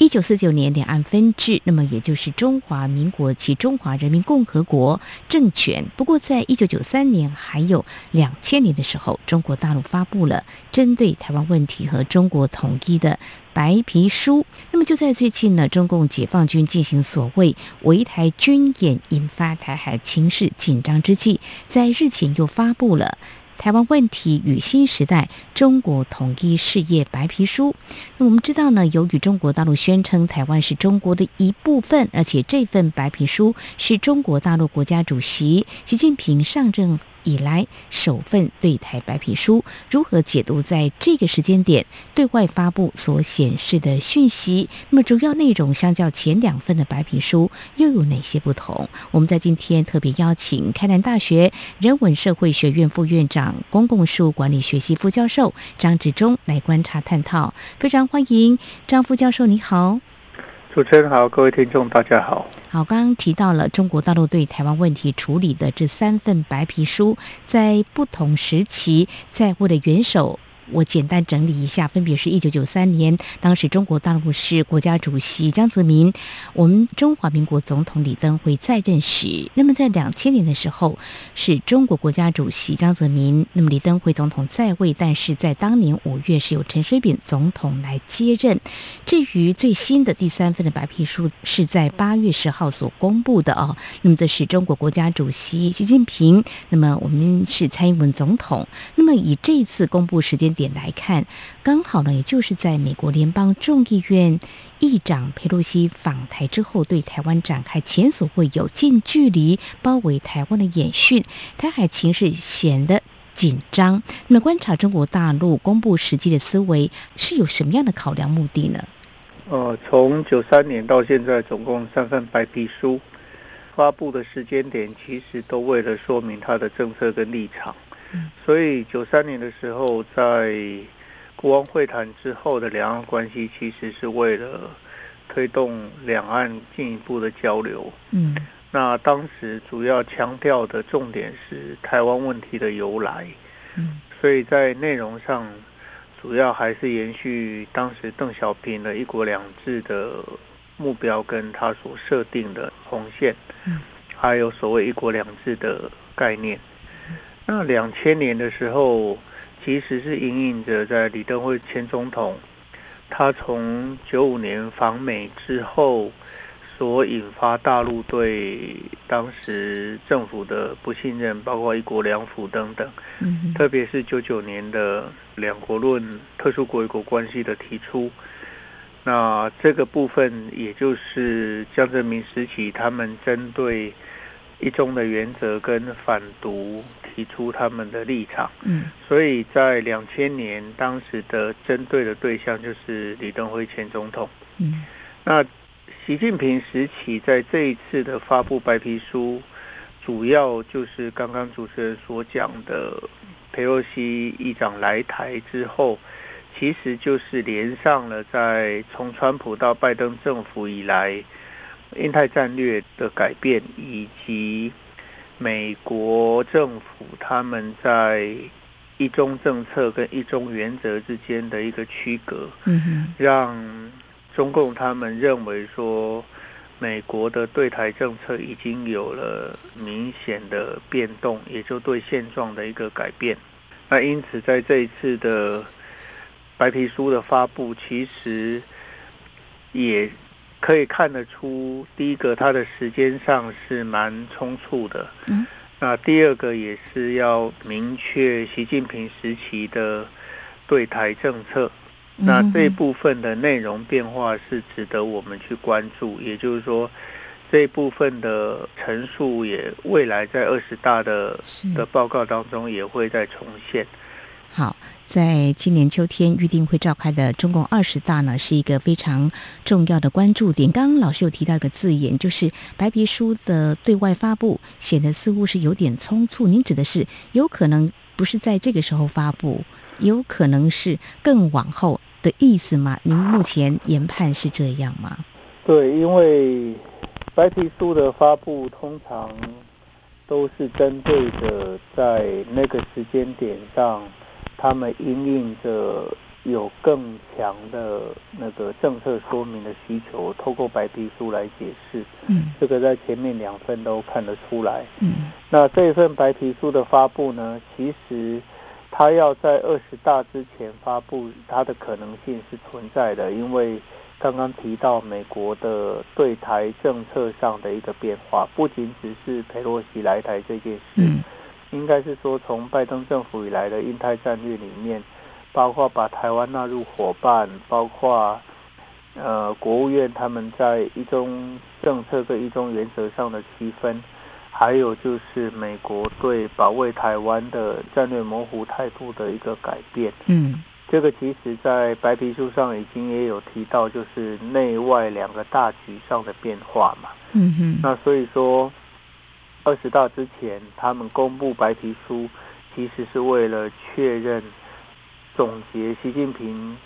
一九四九年两岸分治，那么也就是中华民国及中华人民共和国政权。不过，在一九九三年还有两千年的时候，中国大陆发布了针对台湾问题和中国统一的白皮书。那么就在最近呢，中共解放军进行所谓围台军演，引发台海情势紧张之际，在日前又发布了。台湾问题与新时代中国统一事业白皮书。那我们知道呢，由于中国大陆宣称台湾是中国的一部分，而且这份白皮书是中国大陆国家主席习近平上任以来首份对台白皮书，如何解读在这个时间点对外发布所显示的讯息？那么主要内容相较前两份的白皮书又有哪些不同？我们在今天特别邀请开南大学人文社会学院副院长、公共事务管理学系副教授张志忠来观察探讨，非常欢迎张副教授，你好。主持人好，各位听众大家好。好，刚刚提到了中国大陆对台湾问题处理的这三份白皮书，在不同时期在位的元首。我简单整理一下，分别是一九九三年，当时中国大陆是国家主席江泽民，我们中华民国总统李登辉在任时。那么在两千年的时候，是中国国家主席江泽民，那么李登辉总统在位，但是在当年五月是由陈水扁总统来接任。至于最新的第三份的白皮书，是在八月十号所公布的哦。那么这是中国国家主席习近平，那么我们是蔡英文总统。那么以这次公布时间点来看，刚好呢，也就是在美国联邦众议院议长佩洛西访台之后，对台湾展开前所未有近距离包围台湾的演训，台海情势显得紧张。那么，观察中国大陆公布实际的思维，是有什么样的考量目的呢？呃，从九三年到现在，总共三份白皮书发布的时间点，其实都为了说明他的政策跟立场。所以九三年的时候，在国王会谈之后的两岸关系，其实是为了推动两岸进一步的交流。嗯，那当时主要强调的重点是台湾问题的由来。嗯，所以在内容上，主要还是延续当时邓小平的一国两制的目标，跟他所设定的红线。嗯，还有所谓一国两制的概念。那两千年的时候，其实是隐隐着在李登辉前总统，他从九五年访美之后，所引发大陆对当时政府的不信任，包括一国两府等等，特别是九九年的两国论、特殊国与国关系的提出，那这个部分也就是江泽民时期他们针对一中的原则跟反独。提出他们的立场，嗯，所以在两千年，当时的针对的对象就是李登辉前总统，嗯，那习近平时期在这一次的发布白皮书，主要就是刚刚主持人所讲的，佩洛西议长来台之后，其实就是连上了在从川普到拜登政府以来，印太战略的改变以及。美国政府他们在一中政策跟一中原则之间的一个区隔，让中共他们认为说，美国的对台政策已经有了明显的变动，也就对现状的一个改变。那因此在这一次的白皮书的发布，其实也。可以看得出，第一个，它的时间上是蛮匆促的。嗯。那第二个也是要明确习近平时期的对台政策。那这部分的内容变化是值得我们去关注。也就是说，这一部分的陈述也未来在二十大的的报告当中也会再重现。好，在今年秋天预定会召开的中共二十大呢，是一个非常重要的关注点。刚刚老师有提到一个字眼，就是白皮书的对外发布显得似乎是有点匆促。您指的是有可能不是在这个时候发布，有可能是更往后的意思吗？您目前研判是这样吗？对，因为白皮书的发布通常都是针对的在那个时间点上。他们因应着有更强的那个政策说明的需求，透过白皮书来解释。嗯，这个在前面两份都看得出来。嗯，那这一份白皮书的发布呢，其实它要在二十大之前发布，它的可能性是存在的，因为刚刚提到美国的对台政策上的一个变化，不仅只是佩洛西来台这件事。嗯。应该是说，从拜登政府以来的印太战略里面，包括把台湾纳入伙伴，包括呃国务院他们在一中政策跟一中原则上的区分，还有就是美国对保卫台湾的战略模糊态度的一个改变。嗯，这个其实在白皮书上已经也有提到，就是内外两个大局上的变化嘛。嗯哼，那所以说。二十大之前，他们公布白皮书，其实是为了确认总结习近平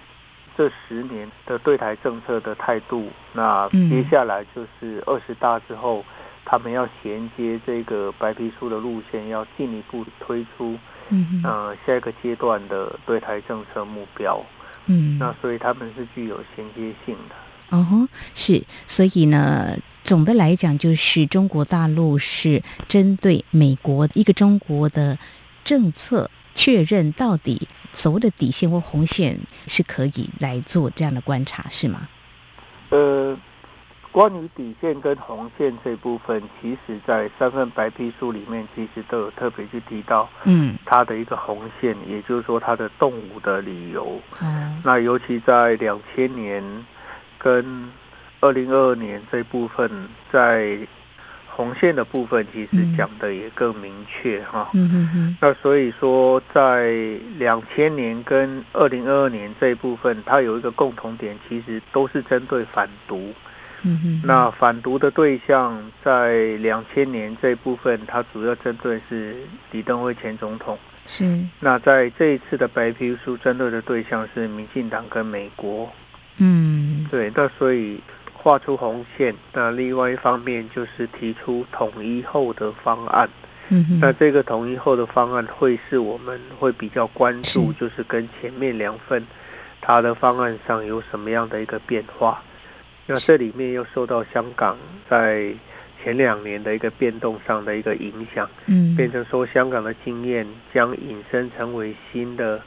这十年的对台政策的态度。那接下来就是二十大之后，他们要衔接这个白皮书的路线，要进一步推出，呃，下一个阶段的对台政策目标。嗯，那所以他们是具有衔接性的。哦，是，所以呢。总的来讲，就是中国大陆是针对美国一个中国的政策确认，到底所谓的底线或红线是可以来做这样的观察，是吗？呃，关于底线跟红线这部分，其实在三份白皮书里面，其实都有特别去提到，嗯，它的一个红线，也就是说它的动武的理由。嗯，那尤其在两千年跟二零二二年这部分，在红线的部分，其实讲的也更明确哈。嗯嗯嗯。那所以说，在两千年跟二零二二年这一部分，它有一个共同点，其实都是针对反毒。嗯嗯。那反毒的对象，在两千年这一部分，它主要针对是李登辉前总统。是。那在这一次的白皮书，针对的对象是民进党跟美国。嗯。对，那所以。画出红线，那另外一方面就是提出统一后的方案。嗯，那这个统一后的方案会是我们会比较关注，就是跟前面两份它的方案上有什么样的一个变化。那这里面又受到香港在前两年的一个变动上的一个影响，嗯，变成说香港的经验将引申成为新的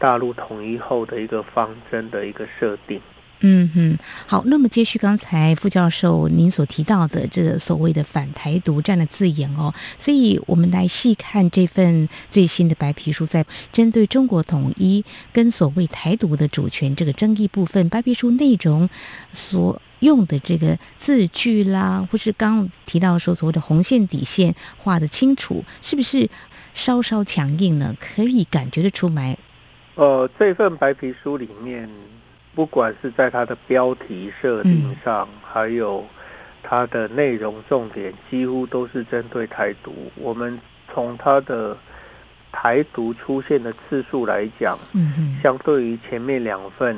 大陆统一后的一个方针的一个设定。嗯哼，好，那么接续刚才副教授您所提到的这个所谓的反台独这样的字眼哦，所以我们来细看这份最新的白皮书，在针对中国统一跟所谓台独的主权这个争议部分，白皮书内容所用的这个字句啦，或是刚提到说所谓的红线底线画得清楚，是不是稍稍强硬呢？可以感觉得出来。呃，这份白皮书里面。不管是在它的标题设定上，还有它的内容重点，几乎都是针对台独。我们从它的台独出现的次数来讲，相对于前面两份，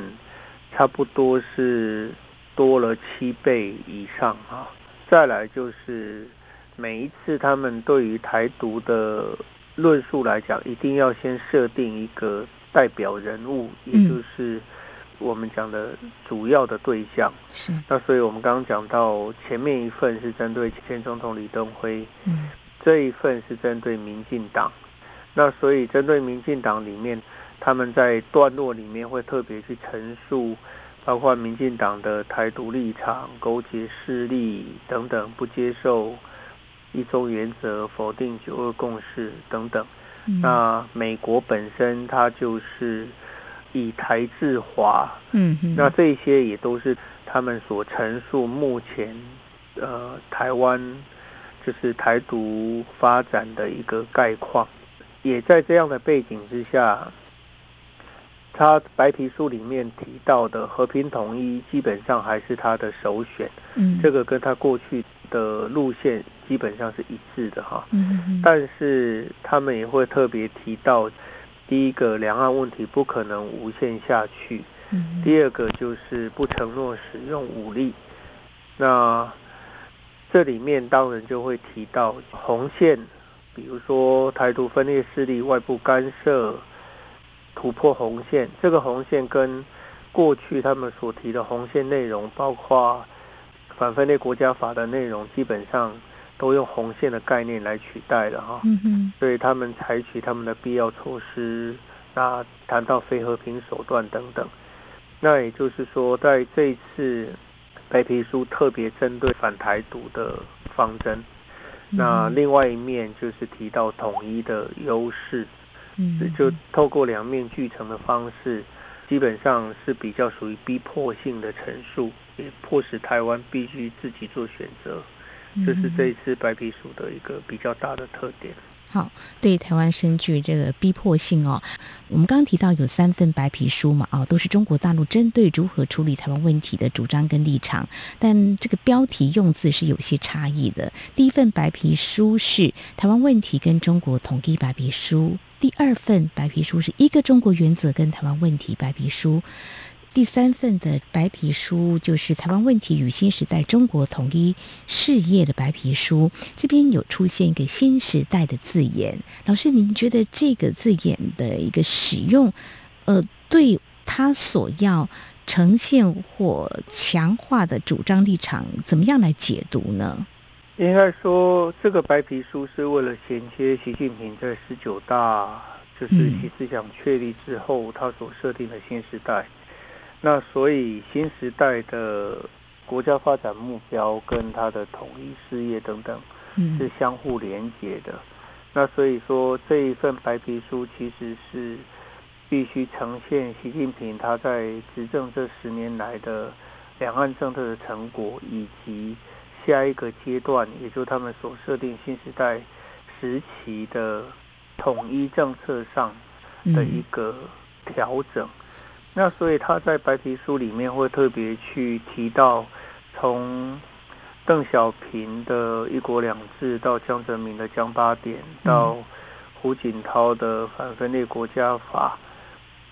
差不多是多了七倍以上啊。再来就是每一次他们对于台独的论述来讲，一定要先设定一个代表人物，也就是。我们讲的主要的对象是，那所以我们刚刚讲到前面一份是针对前总统李登辉，嗯，这一份是针对民进党，那所以针对民进党里面，他们在段落里面会特别去陈述，包括民进党的台独立场、勾结势力等等，不接受一中原则、否定九二共识等等。那美国本身它就是。以台制华，嗯，那这些也都是他们所陈述目前，呃，台湾就是台独发展的一个概况。也在这样的背景之下，他白皮书里面提到的和平统一，基本上还是他的首选。嗯，这个跟他过去的路线基本上是一致的哈。但是他们也会特别提到，第一个，两岸问题不可能无限下去。嗯。第二个就是不承诺使用武力。那这里面当然就会提到红线，比如说台独分裂势力外部干涉。突破红线，这个红线跟过去他们所提的红线内容，包括反分裂国家法的内容，基本上都用红线的概念来取代了哈。嗯。所以他们采取他们的必要措施，那谈到非和平手段等等。那也就是说，在这一次白皮书特别针对反台独的方针，那另外一面就是提到统一的优势。嗯，就透过两面俱成的方式，基本上是比较属于逼迫性的陈述，也迫使台湾必须自己做选择，这是这一次白皮书的一个比较大的特点。好，对台湾深具这个逼迫性哦。我们刚刚提到有三份白皮书嘛，啊，都是中国大陆针对如何处理台湾问题的主张跟立场，但这个标题用字是有些差异的。第一份白皮书是台湾问题跟中国统一白皮书。第二份白皮书是一个中国原则跟台湾问题白皮书，第三份的白皮书就是台湾问题与新时代中国统一事业的白皮书。这边有出现一个新时代的字眼，老师，您觉得这个字眼的一个使用，呃，对他所要呈现或强化的主张立场，怎么样来解读呢？应该说，这个白皮书是为了衔接习近平在十九大就是习思想确立之后，他所设定的新时代。那所以新时代的国家发展目标跟它的统一事业等等是相互连接的。那所以说这一份白皮书其实是必须呈现习近平他在执政这十年来的两岸政策的成果以及。下一个阶段，也就是他们所设定新时代时期的统一政策上的一个调整。那所以他在白皮书里面会特别去提到，从邓小平的一国两制到江泽民的江八点，到胡锦涛的反分裂国家法，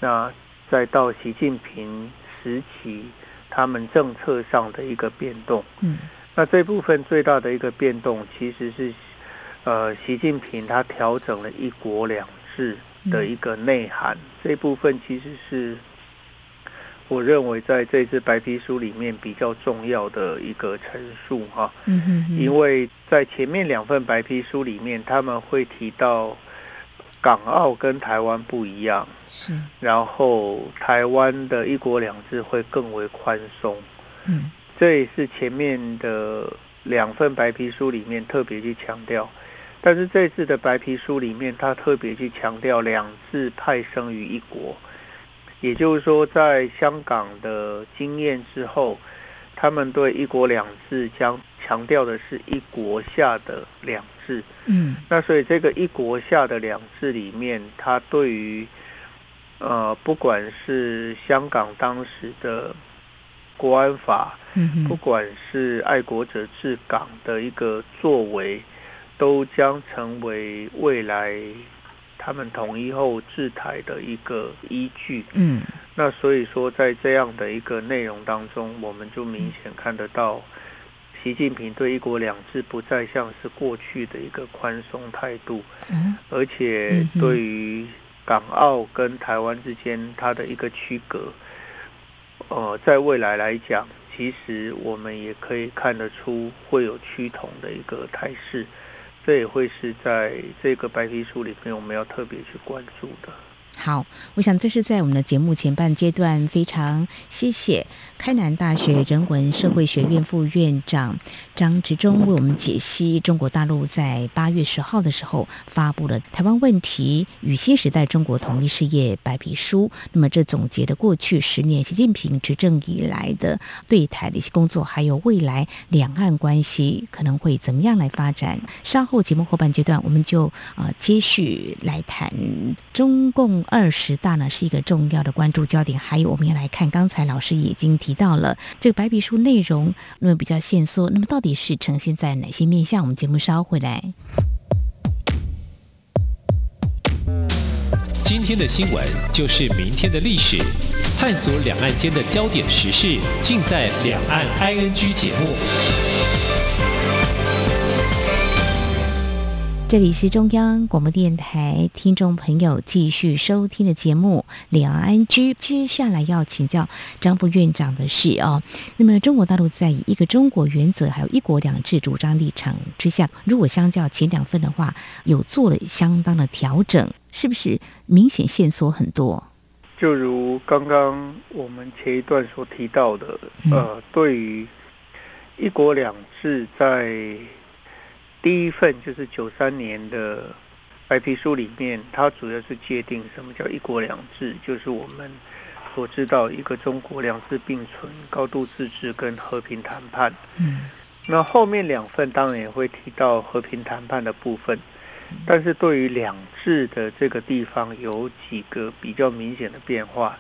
那再到习近平时期他们政策上的一个变动。嗯。那这部分最大的一个变动，其实是，呃，习近平他调整了一国两制的一个内涵。这部分其实是，我认为在这次白皮书里面比较重要的一个陈述哈。嗯哼。因为在前面两份白皮书里面，他们会提到港澳跟台湾不一样，是。然后台湾的一国两制会更为宽松。嗯。这也是前面的两份白皮书里面特别去强调，但是这次的白皮书里面，他特别去强调两制派生于一国，也就是说，在香港的经验之后，他们对一国两制将强调的是一国下的两制。嗯，那所以这个一国下的两制里面，它对于呃，不管是香港当时的。国安法，嗯不管是爱国者治港的一个作为，都将成为未来他们统一后治台的一个依据。嗯，那所以说，在这样的一个内容当中，我们就明显看得到，习近平对一国两制不再像是过去的一个宽松态度，而且对于港澳跟台湾之间它的一个区隔。呃，在未来来讲，其实我们也可以看得出会有趋同的一个态势，这也会是在这个白皮书里面我们要特别去关注的。好，我想这是在我们的节目前半阶段，非常谢谢开南大学人文社会学院副院长张执中为我们解析中国大陆在八月十号的时候发布了《台湾问题与新时代中国统一事业白皮书》。那么，这总结的过去十年习近平执政以来的对台的一些工作，还有未来两岸关系可能会怎么样来发展。稍后节目后半阶段，我们就呃接续来谈中共。二十大呢，是一个重要的关注焦点。还有，我们要来看，刚才老师已经提到了这个白皮书内容，那么比较限缩，那么到底是呈现在哪些面向？我们节目稍回来。今天的新闻就是明天的历史，探索两岸间的焦点时事，尽在《两岸 ING》节目。这里是中央广播电台听众朋友继续收听的节目《两岸 ING》。接下来要请教张副院长的是哦，那么中国大陆在以一个中国原则还有一国两制主张立场之下，如果相较前两份的话，有做了相当的调整，是不是明显线索很多？就如刚刚我们前一段所提到的，呃，对于一国两制在。第一份就是九三年的白皮书里面，它主要是界定什么叫一国两制，就是我们所知道一个中国两制并存、高度自治跟和平谈判。嗯，那后面两份当然也会提到和平谈判的部分，但是对于两制的这个地方有几个比较明显的变化。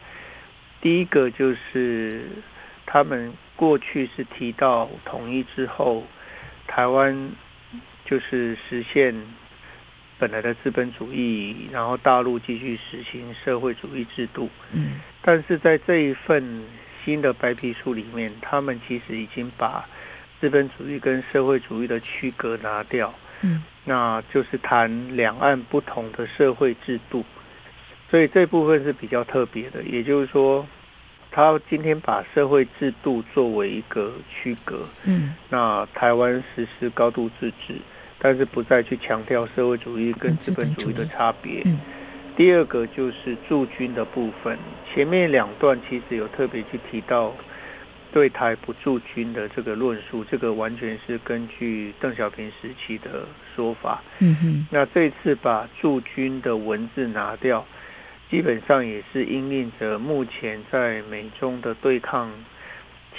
第一个就是他们过去是提到统一之后，台湾。就是实现本来的资本主义，然后大陆继续实行社会主义制度。嗯，但是在这一份新的白皮书里面，他们其实已经把资本主义跟社会主义的区隔拿掉。嗯，那就是谈两岸不同的社会制度，所以这部分是比较特别的。也就是说，他今天把社会制度作为一个区隔。嗯，那台湾实施高度自治。但是不再去强调社会主义跟资本主义的差别。第二个就是驻军的部分，前面两段其实有特别去提到对台不驻军的这个论述，这个完全是根据邓小平时期的说法。嗯哼。那这次把驻军的文字拿掉，基本上也是因应着目前在美中的对抗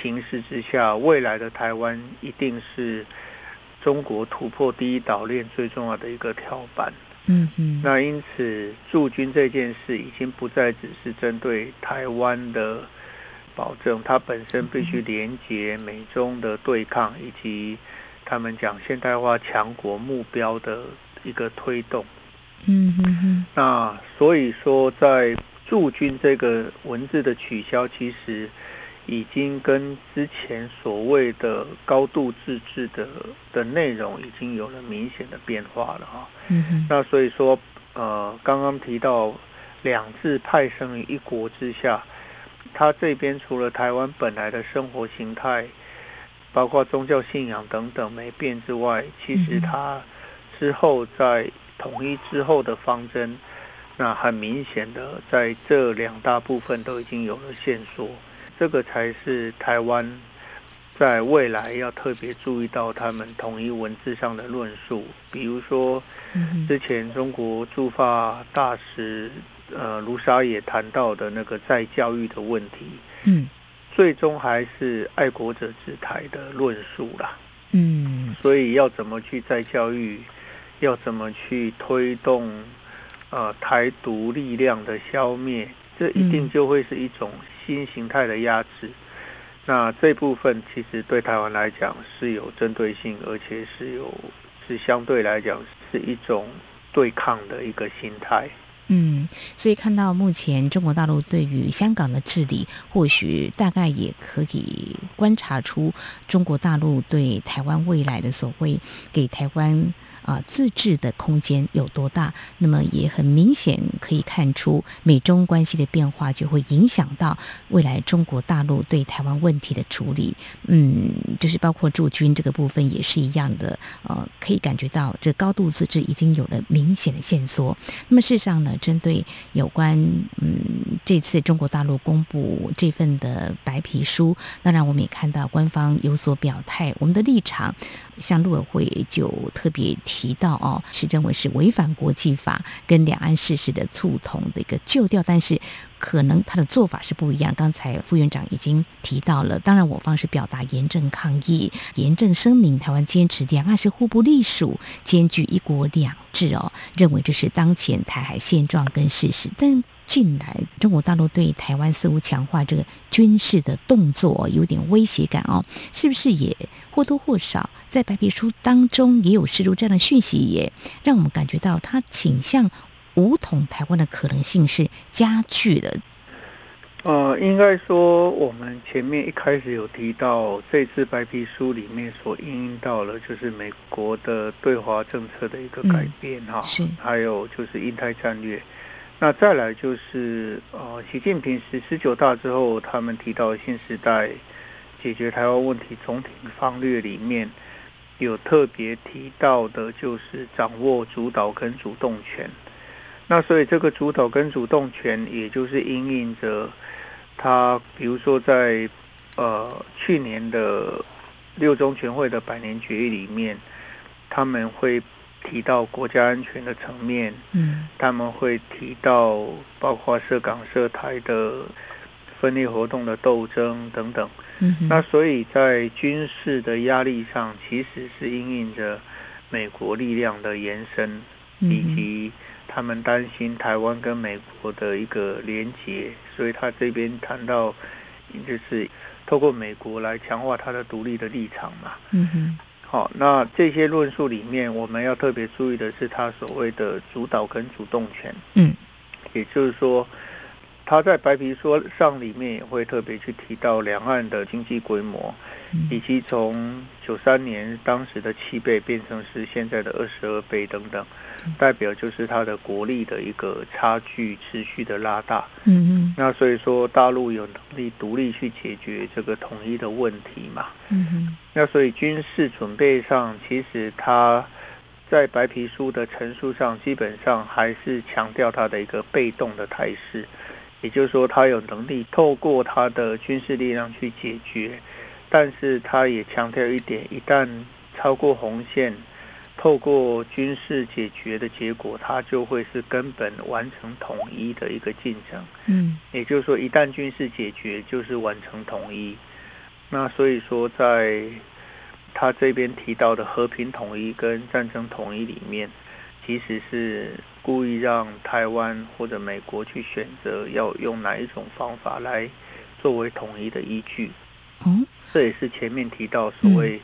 形势之下，未来的台湾一定是。中国突破第一岛链最重要的一个跳板，嗯嗯，那因此驻军这件事已经不再只是针对台湾的保证，它本身必须连接美中的对抗以及他们讲现代化强国目标的一个推动，嗯嗯嗯，那所以说在驻军这个文字的取消，其实。已经跟之前所谓的高度自治的的内容已经有了明显的变化了哈。嗯。那所以说，呃，刚刚提到两制派生于一国之下，他这边除了台湾本来的生活形态，包括宗教信仰等等没变之外，其实他之后在统一之后的方针，那很明显的在这两大部分都已经有了限缩。这个才是台湾在未来要特别注意到他们统一文字上的论述，比如说之前中国驻法大使呃卢沙也谈到的那个在教育的问题，嗯，最终还是爱国者治台的论述啦，嗯，所以要怎么去再教育，要怎么去推动呃台独力量的消灭，这一定就会是一种。新形态的压制，那这部分其实对台湾来讲是有针对性，而且是有是相对来讲是一种对抗的一个心态。嗯，所以看到目前中国大陆对于香港的治理，或许大概也可以观察出中国大陆对台湾未来的所谓给台湾。啊，自治的空间有多大？那么也很明显可以看出，美中关系的变化就会影响到未来中国大陆对台湾问题的处理。嗯，就是包括驻军这个部分也是一样的。呃，可以感觉到这高度自治已经有了明显的线索。那么事实上呢，针对有关嗯这次中国大陆公布这份的白皮书，当然我们也看到官方有所表态，我们的立场。像陆委会就特别提到哦，是认为是违反国际法跟两岸事实的促同的一个旧调，但是可能他的做法是不一样。刚才副院长已经提到了，当然我方是表达严正抗议，严正声明，台湾坚持两岸是互不隶属，兼具一国两制哦，认为这是当前台海现状跟事实。但近来中国大陆对台湾似乎强化这个军事的动作，有点威胁感哦，是不是也或多或少在白皮书当中也有释出这样的讯息，也让我们感觉到它倾向武统台湾的可能性是加剧的。呃，应该说我们前面一开始有提到，这次白皮书里面所应用到了，就是美国的对华政策的一个改变哈，嗯、是还有就是印太战略。那再来就是呃，习近平十十九大之后，他们提到新时代解决台湾问题总体方略里面有特别提到的，就是掌握主导跟主动权。那所以这个主导跟主动权，也就是因应着他，比如说在呃去年的六中全会的百年决议里面，他们会。提到国家安全的层面，嗯，他们会提到包括涉港涉台的分裂活动的斗争等等，嗯，那所以在军事的压力上，其实是因应着美国力量的延伸，以及他们担心台湾跟美国的一个连结，所以他这边谈到就是透过美国来强化他的独立的立场嘛，嗯哼。好，那这些论述里面，我们要特别注意的是，他所谓的主导跟主动权。嗯，也就是说，他在白皮书上里面也会特别去提到两岸的经济规模，以及从九三年当时的七倍变成是现在的二十二倍等等。代表就是它的国力的一个差距持续的拉大，嗯嗯，那所以说大陆有能力独立去解决这个统一的问题嘛，嗯嗯，那所以军事准备上，其实他在白皮书的陈述上，基本上还是强调他的一个被动的态势，也就是说他有能力透过他的军事力量去解决，但是他也强调一点，一旦超过红线。透过军事解决的结果，它就会是根本完成统一的一个进程。嗯，也就是说，一旦军事解决，就是完成统一。那所以说，在他这边提到的和平统一跟战争统一里面，其实是故意让台湾或者美国去选择要用哪一种方法来作为统一的依据。嗯，这也是前面提到所谓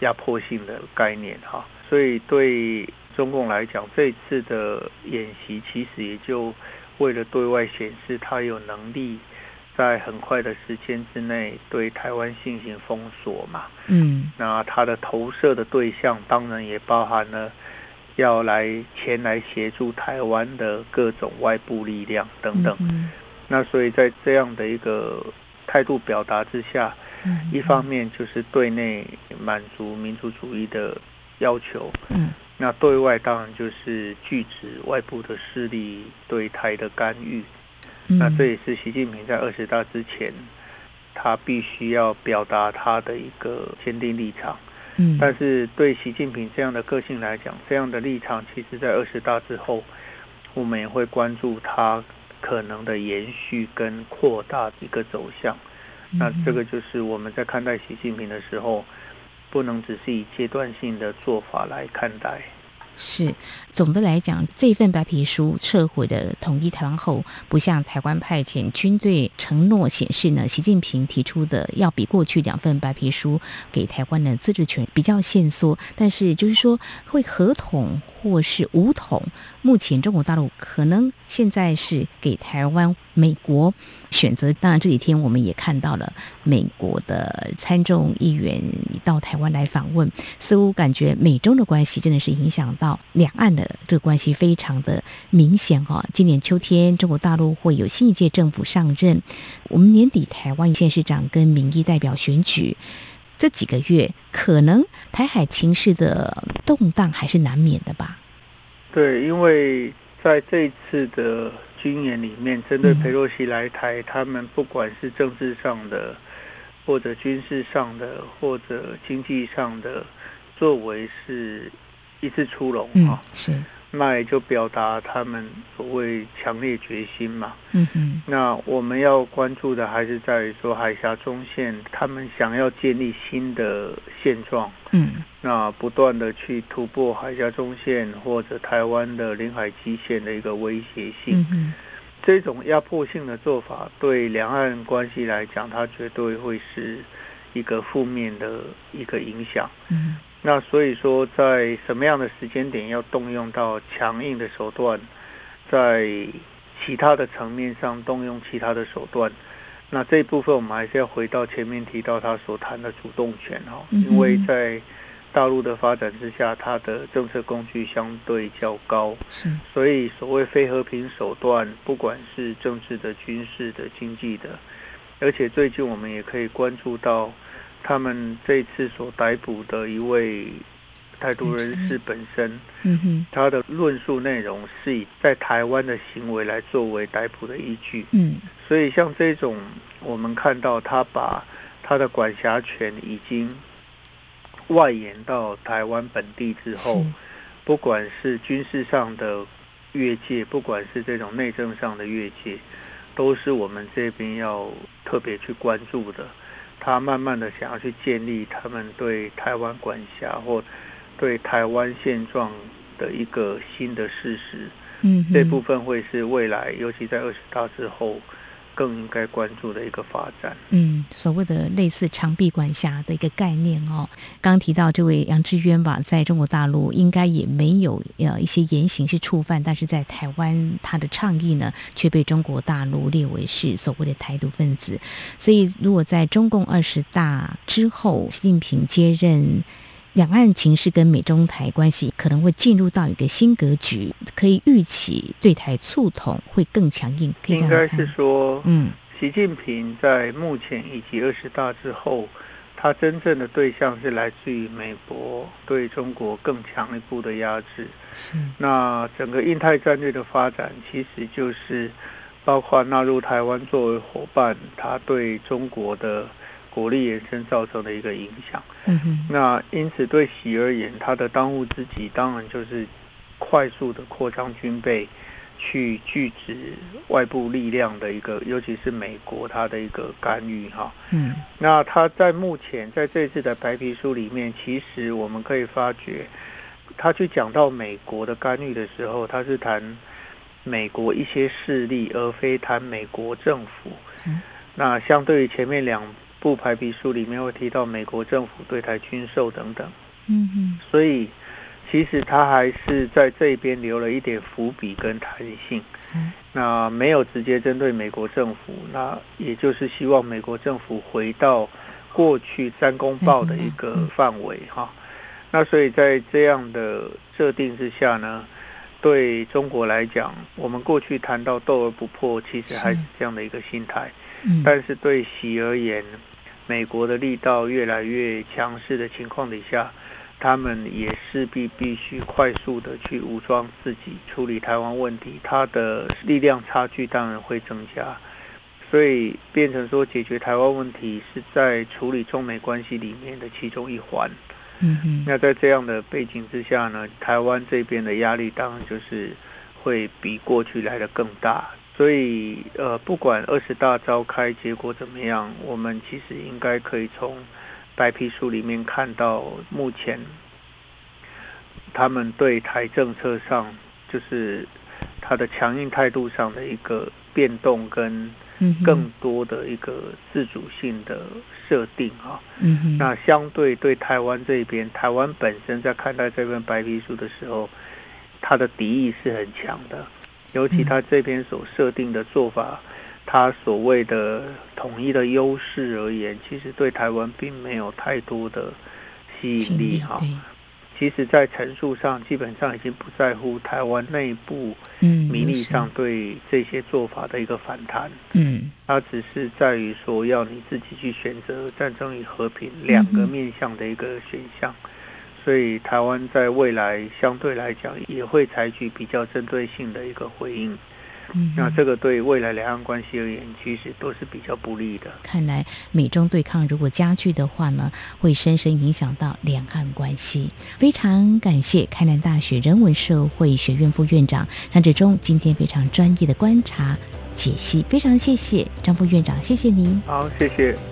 压迫性的概念哈。所以对中共来讲，这次的演习其实也就为了对外显示他有能力在很快的时间之内对台湾进行封锁嘛。嗯，那他的投射的对象当然也包含了要来前来协助台湾的各种外部力量等等。那所以在这样的一个态度表达之下，一方面就是对内满足民族主义的。要求，嗯，那对外当然就是拒止外部的势力对台的干预，嗯，那这也是习近平在二十大之前，他必须要表达他的一个坚定立场，嗯，但是对习近平这样的个性来讲，这样的立场其实在二十大之后，我们也会关注他可能的延续跟扩大的一个走向，那这个就是我们在看待习近平的时候。不能只是以阶段性的做法来看待。是，总的来讲，这份白皮书撤回的统一台湾后，不向台湾派遣军队承诺显示呢，习近平提出的要比过去两份白皮书给台湾的自治权比较限缩，但是就是说会合统或是武统。目前中国大陆可能现在是给台湾美国选择，当然这几天我们也看到了美国的参众议员到台湾来访问，似乎感觉美中的关系真的是影响到两岸的这个关系非常的明显哦。今年秋天中国大陆会有新一届政府上任，我们年底台湾县市长跟民意代表选举。这几个月，可能台海情势的动荡还是难免的吧？对，因为在这次的军演里面，针对佩洛西来台，嗯、他们不管是政治上的，或者军事上的，或者经济上的作为，是一次出笼啊。是。那也就表达他们所谓强烈决心嘛。嗯哼。那我们要关注的还是在于说海峡中线，他们想要建立新的现状。嗯。那不断的去突破海峡中线或者台湾的领海基线的一个威胁性。嗯。这种压迫性的做法对两岸关系来讲，它绝对会是一个负面的一个影响。嗯，那所以说，在什么样的时间点要动用到强硬的手段，在其他的层面上动用其他的手段，那这一部分我们还是要回到前面提到他所谈的主动权哈，因为在。大陆的发展之下，它的政策工具相对较高，是，所以所谓非和平手段，不管是政治的、军事的、经济的，而且最近我们也可以关注到，他们这次所逮捕的一位台独人士本身，嗯哼，他的论述内容是以在台湾的行为来作为逮捕的依据，嗯，所以像这种，我们看到他把他的管辖权已经。外延到台湾本地之后，不管是军事上的越界，不管是这种内政上的越界，都是我们这边要特别去关注的。他慢慢的想要去建立他们对台湾管辖或对台湾现状的一个新的事实。嗯，这部分会是未来，尤其在二十大之后。更应该关注的一个发展。嗯，所谓的类似长臂管辖的一个概念哦。刚提到这位杨志渊吧，在中国大陆应该也没有呃一些言行是触犯，但是在台湾他的倡议呢，却被中国大陆列为是所谓的台独分子。所以，如果在中共二十大之后，习近平接任。两岸情势跟美中台关系可能会进入到一个新格局，可以预期对台促统会更强硬。应该是说，嗯，习近平在目前以及二十大之后，他真正的对象是来自于美国对中国更强一步的压制。是。那整个印太战略的发展，其实就是包括纳入台湾作为伙伴，他对中国的。国力延伸造成的一个影响，嗯哼，那因此对习而言，他的当务之急当然就是快速的扩张军备，去拒止外部力量的一个，尤其是美国他的一个干预哈。嗯，那他在目前在这次的白皮书里面，其实我们可以发觉，他去讲到美国的干预的时候，他是谈美国一些势力，而非谈美国政府。嗯，那相对于前面两。部排比书里面会提到美国政府对台军售等等，嗯嗯，所以其实他还是在这边留了一点伏笔跟弹性，嗯，那没有直接针对美国政府，那也就是希望美国政府回到过去三公报的一个范围哈，那所以在这样的设定之下呢，对中国来讲，我们过去谈到斗而不破，其实还是。这样的一个心态，嗯，但是对习而言。美国的力道越来越强势的情况底下，他们也势必必须快速的去武装自己，处理台湾问题，他的力量差距当然会增加，所以变成说解决台湾问题是在处理中美关系里面的其中一环。嗯嗯，那在这样的背景之下呢，台湾这边的压力当然就是会比过去来的更大。所以，呃，不管二十大召开结果怎么样，我们其实应该可以从白皮书里面看到，目前他们对台政策上，就是他的强硬态度上的一个变动，跟更多的一个自主性的设定啊。那相对对台湾这边，台湾本身在看待这份白皮书的时候，他的敌意是很强的。尤其他这边所设定的做法，他所谓的统一的优势而言，其实对台湾并没有太多的吸引力哈。其实，在陈述上，基本上已经不在乎台湾内部民意上对这些做法的一个反弹。嗯，他只是在于说，要你自己去选择战争与和平两个面向的一个选项。所以台湾在未来相对来讲也会采取比较针对性的一个回应，嗯，那这个对未来两岸关系而言，其实都是比较不利的。看来美中对抗如果加剧的话呢，会深深影响到两岸关系。非常感谢开南大学人文社会学院副院长张志忠今天非常专业的观察解析，非常谢谢张副院长，谢谢您。好，谢谢。